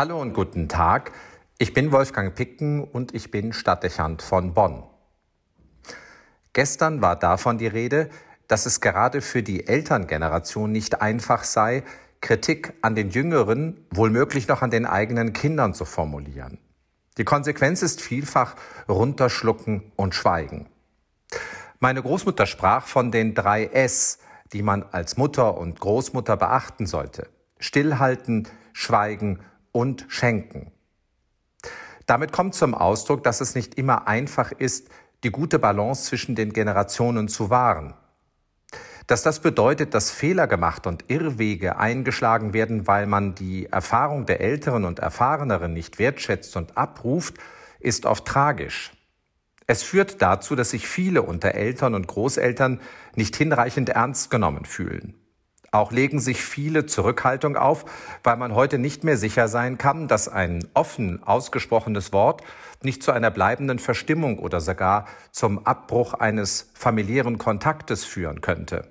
Hallo und guten Tag. Ich bin Wolfgang Picken und ich bin Stadtdechant von Bonn. Gestern war davon die Rede, dass es gerade für die Elterngeneration nicht einfach sei, Kritik an den Jüngeren, wohlmöglich noch an den eigenen Kindern zu formulieren. Die Konsequenz ist vielfach runterschlucken und schweigen. Meine Großmutter sprach von den drei S, die man als Mutter und Großmutter beachten sollte. Stillhalten, schweigen und schenken. Damit kommt zum Ausdruck, dass es nicht immer einfach ist, die gute Balance zwischen den Generationen zu wahren. Dass das bedeutet, dass Fehler gemacht und Irrwege eingeschlagen werden, weil man die Erfahrung der Älteren und Erfahreneren nicht wertschätzt und abruft, ist oft tragisch. Es führt dazu, dass sich viele unter Eltern und Großeltern nicht hinreichend ernst genommen fühlen. Auch legen sich viele Zurückhaltung auf, weil man heute nicht mehr sicher sein kann, dass ein offen ausgesprochenes Wort nicht zu einer bleibenden Verstimmung oder sogar zum Abbruch eines familiären Kontaktes führen könnte.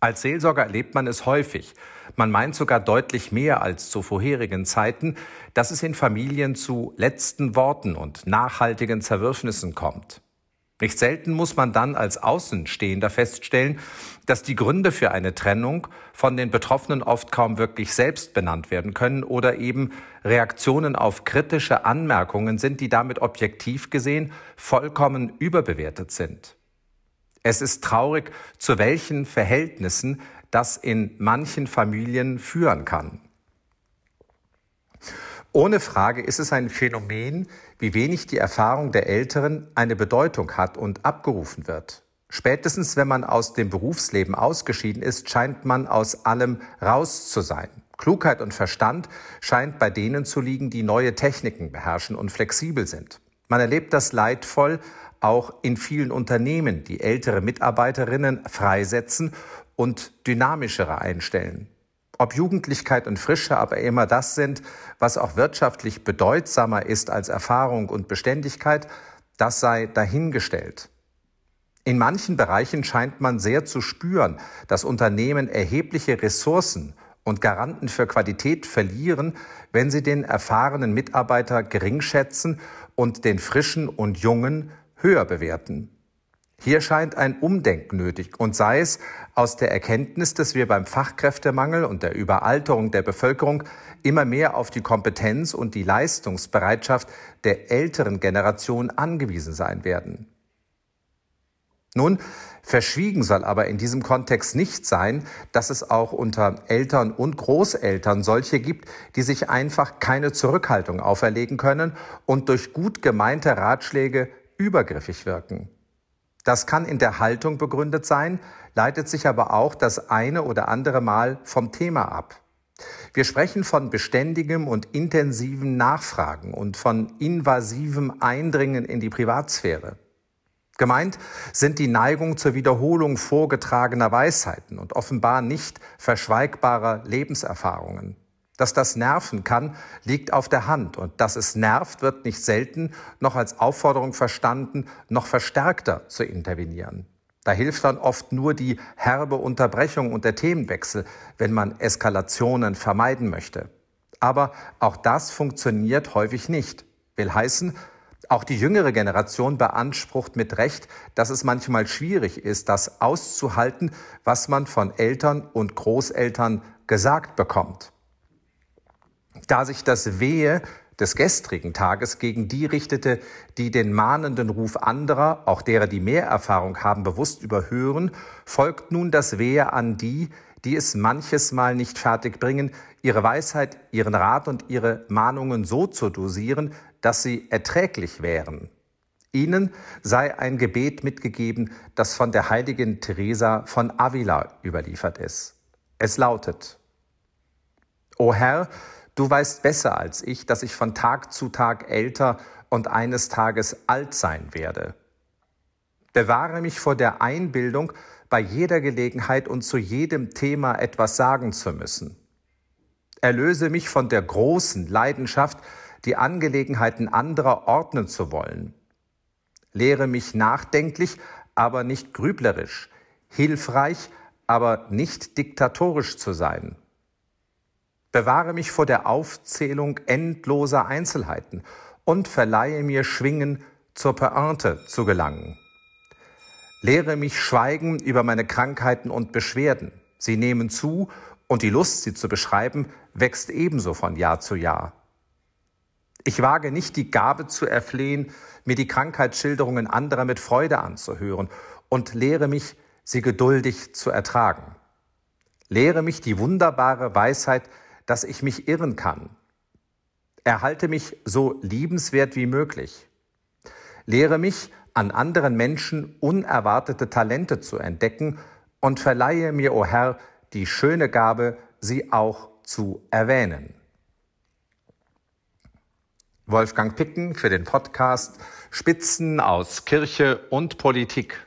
Als Seelsorger erlebt man es häufig. Man meint sogar deutlich mehr als zu vorherigen Zeiten, dass es in Familien zu letzten Worten und nachhaltigen Zerwürfnissen kommt. Nicht selten muss man dann als Außenstehender feststellen, dass die Gründe für eine Trennung von den Betroffenen oft kaum wirklich selbst benannt werden können oder eben Reaktionen auf kritische Anmerkungen sind, die damit objektiv gesehen vollkommen überbewertet sind. Es ist traurig, zu welchen Verhältnissen das in manchen Familien führen kann. Ohne Frage ist es ein Phänomen, wie wenig die Erfahrung der Älteren eine Bedeutung hat und abgerufen wird. Spätestens, wenn man aus dem Berufsleben ausgeschieden ist, scheint man aus allem raus zu sein. Klugheit und Verstand scheint bei denen zu liegen, die neue Techniken beherrschen und flexibel sind. Man erlebt das leidvoll auch in vielen Unternehmen, die ältere Mitarbeiterinnen freisetzen und dynamischere einstellen. Ob Jugendlichkeit und Frische aber immer das sind, was auch wirtschaftlich bedeutsamer ist als Erfahrung und Beständigkeit, das sei dahingestellt. In manchen Bereichen scheint man sehr zu spüren, dass Unternehmen erhebliche Ressourcen und Garanten für Qualität verlieren, wenn sie den erfahrenen Mitarbeiter gering schätzen und den frischen und jungen höher bewerten. Hier scheint ein Umdenken nötig und sei es aus der Erkenntnis, dass wir beim Fachkräftemangel und der Überalterung der Bevölkerung immer mehr auf die Kompetenz und die Leistungsbereitschaft der älteren Generation angewiesen sein werden. Nun, verschwiegen soll aber in diesem Kontext nicht sein, dass es auch unter Eltern und Großeltern solche gibt, die sich einfach keine Zurückhaltung auferlegen können und durch gut gemeinte Ratschläge übergriffig wirken. Das kann in der Haltung begründet sein, leitet sich aber auch das eine oder andere Mal vom Thema ab. Wir sprechen von beständigem und intensivem Nachfragen und von invasivem Eindringen in die Privatsphäre. Gemeint sind die Neigung zur Wiederholung vorgetragener Weisheiten und offenbar nicht verschweigbarer Lebenserfahrungen. Dass das nerven kann, liegt auf der Hand und dass es nervt, wird nicht selten noch als Aufforderung verstanden, noch verstärkter zu intervenieren. Da hilft dann oft nur die herbe Unterbrechung und der Themenwechsel, wenn man Eskalationen vermeiden möchte. Aber auch das funktioniert häufig nicht. Will heißen, auch die jüngere Generation beansprucht mit Recht, dass es manchmal schwierig ist, das auszuhalten, was man von Eltern und Großeltern gesagt bekommt da sich das Wehe des gestrigen Tages gegen die richtete, die den mahnenden Ruf anderer, auch derer, die mehr Erfahrung haben, bewusst überhören, folgt nun das Wehe an die, die es manches Mal nicht fertig bringen, ihre Weisheit, ihren Rat und ihre Mahnungen so zu dosieren, dass sie erträglich wären. Ihnen sei ein Gebet mitgegeben, das von der heiligen Teresa von Avila überliefert ist. Es lautet, O Herr, Du weißt besser als ich, dass ich von Tag zu Tag älter und eines Tages alt sein werde. Bewahre mich vor der Einbildung, bei jeder Gelegenheit und zu jedem Thema etwas sagen zu müssen. Erlöse mich von der großen Leidenschaft, die Angelegenheiten anderer ordnen zu wollen. Lehre mich nachdenklich, aber nicht grüblerisch, hilfreich, aber nicht diktatorisch zu sein Bewahre mich vor der Aufzählung endloser Einzelheiten und verleihe mir Schwingen, zur Pointe zu gelangen. Lehre mich schweigen über meine Krankheiten und Beschwerden. Sie nehmen zu und die Lust, sie zu beschreiben, wächst ebenso von Jahr zu Jahr. Ich wage nicht die Gabe zu erflehen, mir die Krankheitsschilderungen anderer mit Freude anzuhören und lehre mich, sie geduldig zu ertragen. Lehre mich die wunderbare Weisheit, dass ich mich irren kann. Erhalte mich so liebenswert wie möglich. Lehre mich, an anderen Menschen unerwartete Talente zu entdecken und verleihe mir, o oh Herr, die schöne Gabe, sie auch zu erwähnen. Wolfgang Picken für den Podcast Spitzen aus Kirche und Politik.